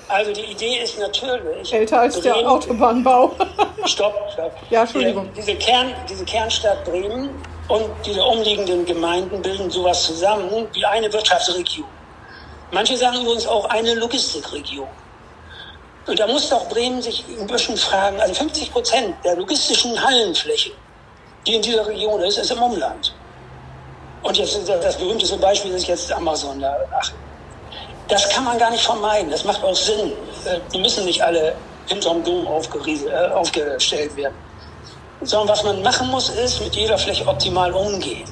Also die Idee ist natürlich... Älter als der Bremen- Autobahnbau. Stopp, stopp. Ja, Entschuldigung. Diese, diese, Kern, diese Kernstadt Bremen und diese umliegenden Gemeinden bilden sowas zusammen wie eine Wirtschaftsregion. Manche sagen übrigens auch eine Logistikregion. Und da muss doch Bremen sich ein bisschen fragen, also 50 Prozent der logistischen Hallenfläche, die in dieser Region ist, ist im Umland. Und jetzt das berühmteste Beispiel ist jetzt Amazon da. Ach, Das kann man gar nicht vermeiden. Das macht auch Sinn. Äh, Die müssen nicht alle hinterm Dom äh, aufgestellt werden. Sondern was man machen muss, ist mit jeder Fläche optimal umgehen.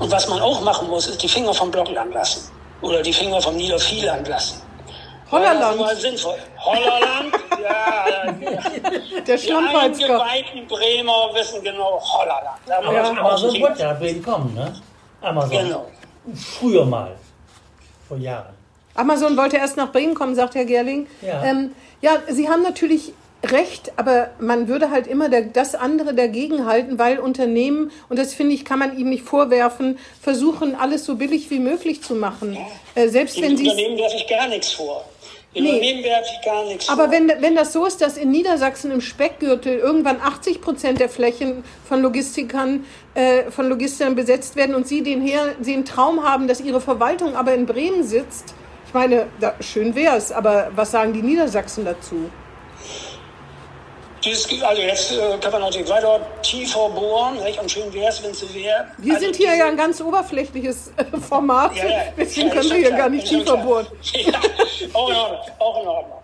Und was man auch machen muss, ist die Finger vom Blockland lassen. Oder die Finger vom Niedervieland lassen. Hollerland. Das immer sinnvoll. Hollerland, ja. Der Die Schlammpeitzkopf. eingeweihten Bremer wissen genau Hollerland. Da muss Ja, Amazon auch- wollte ja Bremen kommen, ne? Amazon. Genau. Früher mal. Vor Jahren. Amazon wollte erst nach Bremen kommen, sagt Herr Gerling. Ja. ähm, ja Sie haben natürlich recht, aber man würde halt immer der, das andere dagegen halten, weil Unternehmen, und das finde ich, kann man ihnen nicht vorwerfen, versuchen, alles so billig wie möglich zu machen. Äh, selbst Dem wenn sie Unternehmen werfe ich gar nichts vor. Dem Nee. Unternehmen werfe ich gar nichts Aber vor. wenn, wenn das so ist, dass in Niedersachsen im Speckgürtel irgendwann 80 Prozent der Flächen von Logistikern, äh, von Logistikern besetzt werden und Sie den, her, einen Traum haben, dass Ihre Verwaltung aber in Bremen sitzt, ich meine, da, schön wäre es, aber was sagen die Niedersachsen dazu? Dieses, also jetzt äh, kann man natürlich weiter tiefer bohren, nicht? und schön wäre es, wenn es so wäre. Wir also sind hier diese- ja ein ganz oberflächliches äh, Format, Ja, ja. deswegen Ja, können wir hier klar, gar nicht tiefer klar. bohren. Ja, auch in Ordnung. Auch in Ordnung.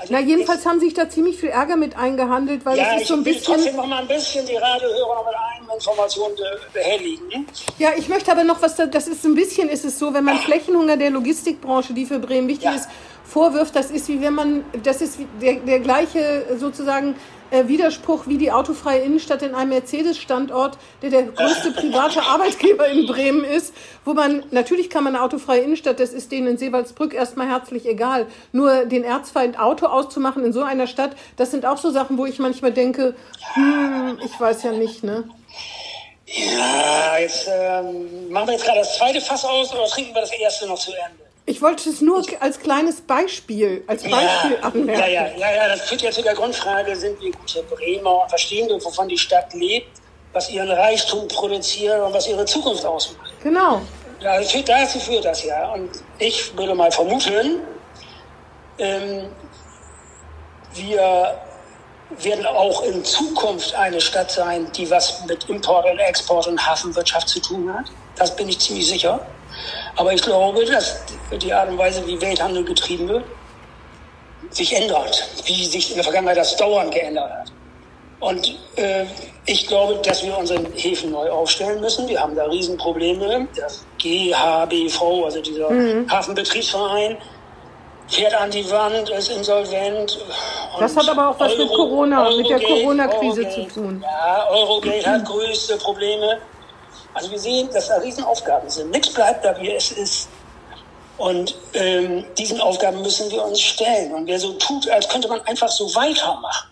Also Na, jedenfalls haben sich da ziemlich viel Ärger mit eingehandelt, weil Ja, es ist ich so ein will trotzdem bisschen. noch mal ein bisschen die Radiohörer noch mit einem Informationen be behelligen. Ja, ich möchte aber noch was, da- das ist ein bisschen, ist es so, wenn man Flächenhunger der Logistikbranche, die für Bremen wichtig Ja. ist, vorwirft, das ist wie wenn man, das ist wie der, der gleiche sozusagen äh, Widerspruch wie die autofreie Innenstadt in einem Mercedes-Standort, der der größte private Arbeitgeber in Bremen ist, wo man, natürlich kann man eine autofreie Innenstadt, das ist denen in Seewaldsbrück erstmal herzlich egal, nur den Erzfeind Auto auszumachen in so einer Stadt, das sind auch so Sachen, wo ich manchmal denke, hm, ich weiß ja nicht, ne? Ja, jetzt ähm, machen wir jetzt gerade das zweite Fass aus oder trinken wir das erste noch zu Ende? Ich wollte es nur als kleines Beispiel, als Beispiel ja, anmerken. ja, ja, ja, ja, das führt ja zu der Grundfrage, sind wir gute Bremer und verstehen wir, wovon die Stadt lebt, was ihren Reichtum produziert und was ihre Zukunft ausmacht. Genau. Ja, das führt, dazu führt das ja. Und ich würde mal vermuten, ähm, wir werden auch in Zukunft eine Stadt sein, die was mit Import und Export und Hafenwirtschaft zu tun hat. Das bin ich ziemlich sicher. Aber ich glaube, dass die Art und Weise, wie Welthandel getrieben wird, sich ändert, wie sich in der Vergangenheit das dauernd geändert hat. Und äh, ich glaube, dass wir unsere Häfen neu aufstellen müssen. Wir haben da Riesenprobleme. Das GHBV, also dieser Hafenbetriebsverein, fährt an die Wand, ist insolvent. Das hat aber auch was mit Corona, mit der Eurogate, Corona-Krise Eurogate, zu tun. Ja, Eurogate hat größte Probleme. Also wir sehen, dass da Riesenaufgaben sind. Nichts bleibt da, wie es ist. Und ähm, diesen Aufgaben müssen wir uns stellen. Und wer so tut, als könnte man einfach so weitermachen,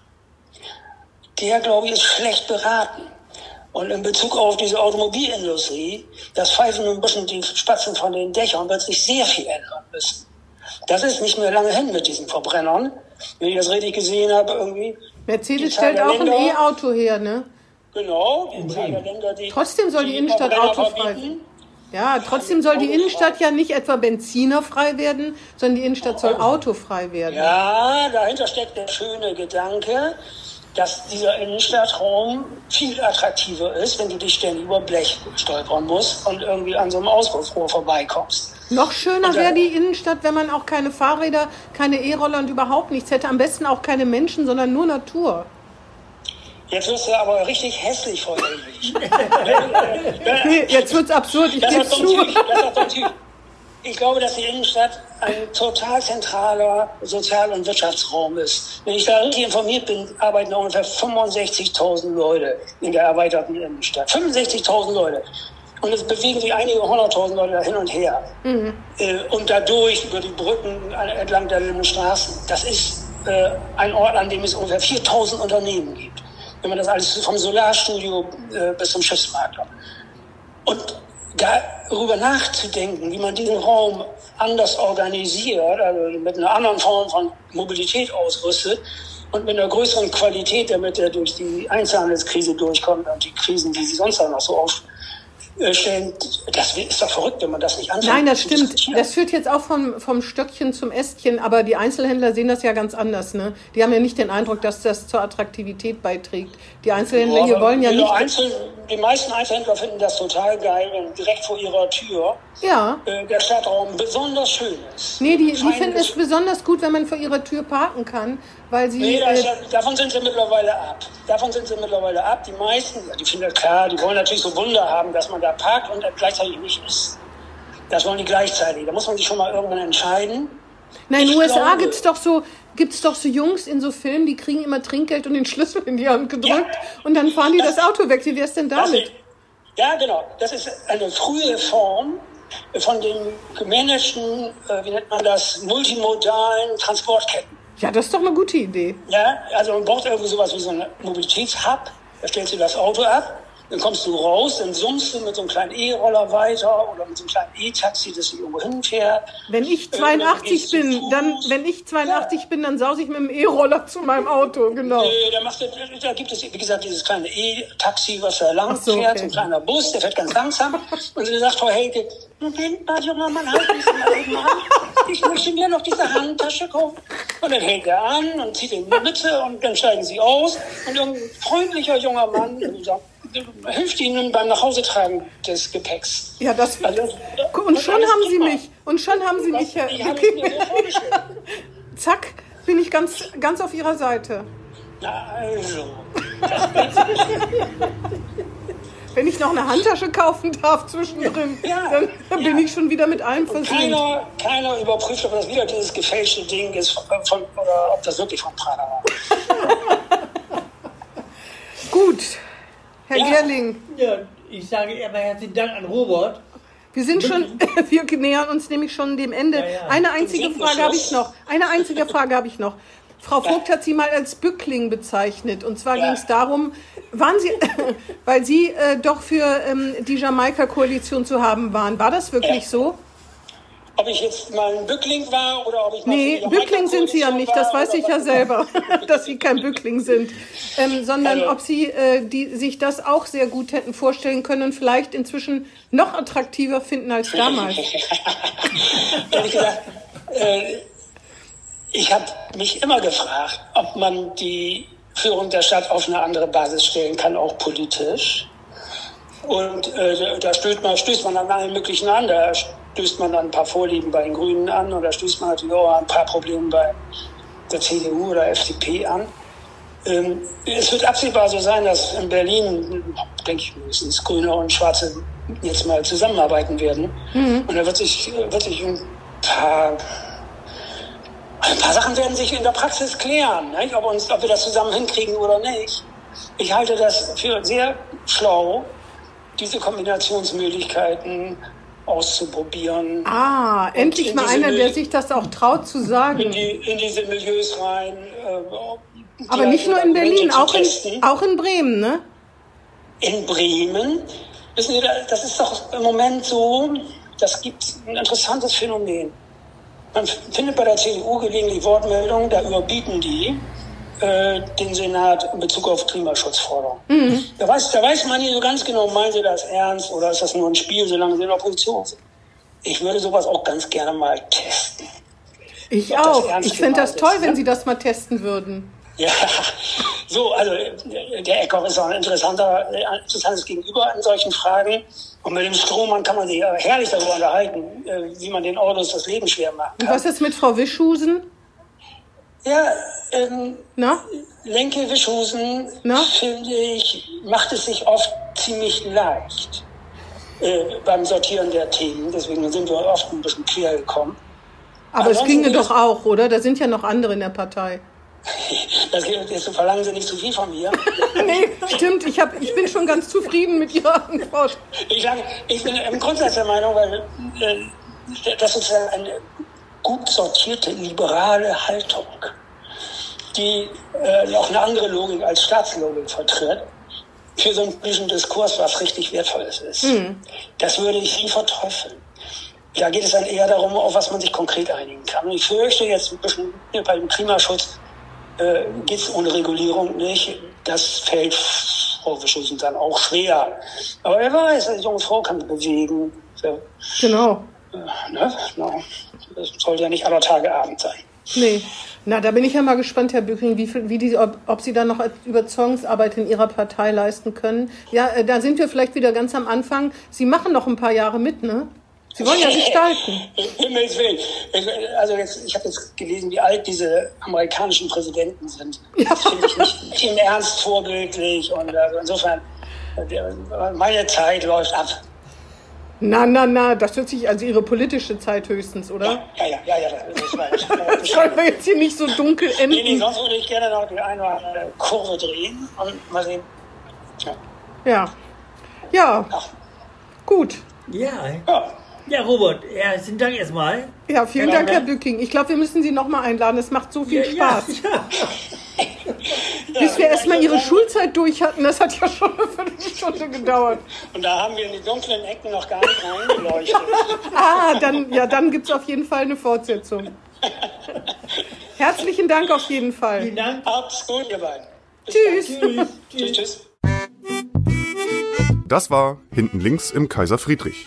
der, glaube ich, ist schlecht beraten. Und in Bezug auf diese Automobilindustrie, das pfeifen ein bisschen die Spatzen von den Dächern, wird sich sehr viel ändern müssen. Das ist nicht mehr lange hin mit diesen Verbrennern. Wenn ich das richtig gesehen habe, irgendwie. Mercedes stellt auch ein E-Auto her, ne? Genau, die der Länder, die. Trotzdem soll die Innenstadt Verbrenner autofrei verbieten. Ja, trotzdem soll die Innenstadt ja nicht etwa benzinerfrei werden, sondern die Innenstadt soll autofrei werden. Ja, dahinter steckt der schöne Gedanke, dass dieser Innenstadtraum viel attraktiver ist, wenn du dich ständig über Blech stolpern musst und irgendwie an so einem Auspuffrohr vorbeikommst. Noch schöner dann- wäre die Innenstadt, wenn man auch keine Fahrräder, keine E-Roller und überhaupt nichts hätte. Am besten auch keine Menschen, sondern nur Natur. Jetzt wirst du aber richtig hässlich vor Ulrich. Nee, jetzt wird's absurd, ich Das gebe zu. Typ. Ich glaube, dass die Innenstadt ein total zentraler Sozial- und Wirtschaftsraum ist. Wenn ich da richtig informiert bin, arbeiten da ungefähr 65.000 Leute in der erweiterten Innenstadt. 65.000 Leute. Und es bewegen sich einige hunderttausend Leute da hin und her. Äh, und dadurch über die Brücken äh, entlang der Straßen. Das ist äh, ein Ort, an dem es ungefähr 4.000 Unternehmen gibt. Wenn man das alles vom Solarstudio äh, bis zum Schiffsmakler. Und darüber nachzudenken, wie man diesen Raum anders organisiert, also mit einer anderen Form von Mobilität ausrüstet und mit einer größeren Qualität, damit er durch die Einzelhandelskrise durchkommt und die Krisen, die sie sonst auch noch so äh, stellen, das ist doch verrückt, wenn man das nicht anschaut. Nein, das stimmt. Das führt jetzt auch vom, vom Stöckchen zum Ästchen, aber die Einzelhändler sehen das ja ganz anders. Ne? Die haben ja nicht den Eindruck, dass das zur Attraktivität beiträgt. Die Einzelhändler hier wollen ja nicht. Einzel, die meisten Einzelhändler finden das total geil, wenn direkt vor ihrer Tür ja. äh, der Stadtraum besonders schön ist. Nee, die, die finden es besonders gut, wenn man vor ihrer Tür parken kann, weil sie. Nee, äh, das, davon sind sie mittlerweile ab. Davon sind sie mittlerweile ab. Die meisten, ja, die finden klar, die wollen natürlich so Wunder haben, dass man da parkt und gleichzeitig nicht ist. Das wollen die gleichzeitig. Da muss man sich schon mal irgendwann entscheiden. Nein, in den USA glaube- gibt's doch so gibt's doch so Jungs in so Filmen, die kriegen immer Trinkgeld und den Schlüssel in die Hand gedrückt und dann fahren die das, Das- Auto weg. Wie wär's denn Das damit? ist, ja, genau. Das ist eine frühe Form von den gemanagten, äh, wie nennt man das, multimodalen Transportketten. Ja, das ist doch eine gute Idee. Ja, also man braucht irgendwie sowas wie so einen Mobilitätshub. Da stellst du das Auto ab, dann kommst du raus, dann summst du mit so einem kleinen E-Roller weiter oder mit so einem kleinen E-Taxi, das dich irgendwo hinfährt. Wenn ich Äh, dann 82 gehst du bin, dann, wenn ich 82 bin, dann sause ich mit dem E-Roller zu meinem Auto, genau. Äh, da, machst du, da gibt es, wie gesagt, dieses kleine E-Taxi, was da lang so, fährt, okay. so ein kleiner Bus, der fährt ganz langsam. Und sie sagt, Frau Helge, Moment mal, junger Mann, halt mich mal eben an. Ich möchte mir noch diese Handtasche kaufen. Und dann hält er an und zieht in die Mütze und dann steigen sie aus. Und irgendein freundlicher junger Mann sagt, hilft ihnen beim Nachhausetragen des Gepäcks. Ja, das Also, und schon haben sie super. mich. Und schon haben sie mich. Ich Herr habe es mir so. Zack, bin ich ganz, ganz auf ihrer Seite. Na, also. Wenn ich noch eine Handtasche kaufen darf zwischendrin, Ja, dann, dann bin ja. ich schon wieder mit allem versöhnt. Keiner, keiner überprüft, ob das wieder dieses gefälschte Ding ist von, von, oder ob das wirklich von Prada war. Gut, Herr Ja. Gerling, Ja, ich sage erstmal herzlichen Dank an Robert. wir sind schon, wir nähern uns nämlich schon dem Ende. Ja, ja. Eine einzige Frage habe ich noch. Eine einzige Frage habe ich noch. Frau Vogt hat Sie mal als Bückling bezeichnet. Und zwar ging es darum, waren Sie, weil Sie äh, doch für ähm, die Jamaika-Koalition zu haben waren. War das wirklich so? Ob ich jetzt mal ein Bückling war oder ob ich mal Nee, Bückling sind Sie ja nicht, das weiß ich ja selber, dass Sie kein Bückling sind. Ähm, sondern Also- ob Sie äh, die, sich das auch sehr gut hätten vorstellen können und vielleicht inzwischen noch attraktiver finden als damals. Ehrlich gesagt, äh, ich habe mich immer gefragt, ob man die Führung der Stadt auf eine andere Basis stellen kann, auch politisch. Und äh, da stößt man, stößt man an allen möglichen an. Da stößt man an ein paar Vorlieben bei den Grünen an da stößt man natürlich auch an ein paar Probleme bei der CDU oder FDP an. Ähm, es wird absehbar so sein, dass in Berlin, denke ich mindestens, Grüne und Schwarze jetzt mal zusammenarbeiten werden. Und da wird sich, wird sich ein paar ein paar Sachen werden sich in der Praxis klären, nicht? Ob, uns, ob wir das zusammen hinkriegen oder nicht. Ich halte das für sehr schlau, diese Kombinationsmöglichkeiten auszuprobieren. Ah, endlich in mal einer, der Mil- sich das auch traut zu In, sagen. die, in diese Milieus rein. Äh, Aber nicht nur in Berlin, auch in, auch in Bremen, ne? in Bremen. Wissen Sie, das ist doch im Moment so, das gibt ein interessantes Phänomen. Man findet bei der CDU gelegentlich Wortmeldungen, da überbieten die äh, den Senat in Bezug auf Klimaschutzforderungen. Da, weiß, da weiß man nicht so ganz genau, meinen sie das ernst oder ist das nur ein Spiel, solange sie in der Opposition sind. Ich würde sowas auch ganz gerne mal testen. Ich Ob auch. Ich fände das gemeint ist, toll, wenn ne? Sie das mal testen würden. Ja, so, also äh, der Eckhoff ist auch ein interessanter, äh, ein interessantes Gegenüber in solchen Fragen. Und mit dem Strohmann kann man sich äh, herrlich darüber unterhalten, äh, wie man den Autos das Leben schwer machen Und was ist mit Frau Wischhusen? Ja, ähm, Na? Lenke Wischhusen, Na? finde ich, macht es sich oft ziemlich leicht äh, beim Sortieren der Themen. Deswegen sind wir oft ein bisschen quer gekommen. Aber es ginge doch auch, oder? Da sind ja noch andere in der Partei. Das jetzt verlangen Sie nicht zu viel von mir. Nee, stimmt. Ich, hab, ich bin schon ganz zufrieden mit Ihrer Antwort. Ich sage, ich bin im Grundsatz der Meinung, weil äh, das ist eine gut sortierte liberale Haltung, die äh, auch eine andere Logik als Staatslogik vertritt, für so einen politischen Diskurs, was richtig Wertvolles ist. Das würde ich nie verteufeln. Da geht es dann eher darum, auf was man sich konkret einigen kann. Und ich fürchte jetzt ein bisschen hier bei dem Klimaschutz äh, geht es ohne Regulierung nicht. das fällt Frau Wischusen dann auch schwer. Aber wer weiß, eine junge Frau kann bewegen. So, Genau. Ne? no. Das sollte ja nicht aller Tage Abend sein. Nee. Na, da bin ich ja mal gespannt, Herr Bücking, wie, viel, wie die, ob, ob Sie da noch Überzeugungsarbeit in Ihrer Partei leisten können. Ja, äh, da sind wir vielleicht wieder ganz am Anfang. Sie machen noch ein paar Jahre mit, ne? Sie wollen ja gestalten. Himmels Willen. Also jetzt, ich habe jetzt gelesen, wie alt diese amerikanischen Präsidenten sind. Das finde ich nicht, im Ernst vorbildlich. Und also insofern, äh, meine Zeit läuft ab. Na, na, na, das hört sich also Ihre politische Zeit höchstens, oder? Ja, ja, ja, ja. Das war, das war, das Sollen wir jetzt hier nicht so dunkel Nee, nee, enden? sonst würde ich gerne noch die eine andere Kurve drehen und mal sehen. Ja. Ja. Ja, gut. Ja, ja. Ja, Robert, herzlichen Dank erstmal. Ja, vielen Dank? Herr Bücking. Ich glaube, wir müssen Sie nochmal einladen. Es macht so viel Spaß. Ja, ja. Bis wir erstmal Ihre Schulzeit durch hatten, das hat ja schon eine Viertelstunde gedauert. Und da haben wir in die dunklen Ecken noch gar nicht reingeleuchtet. Ah, dann, ja, dann gibt es auf jeden Fall eine Fortsetzung. Herzlichen Dank auf jeden Fall. Vielen Dank. Habt's gut, ihr beiden. Tschüss. dann. Tschüss, tschüss. Das war Hinten links im Kaiser Friedrich,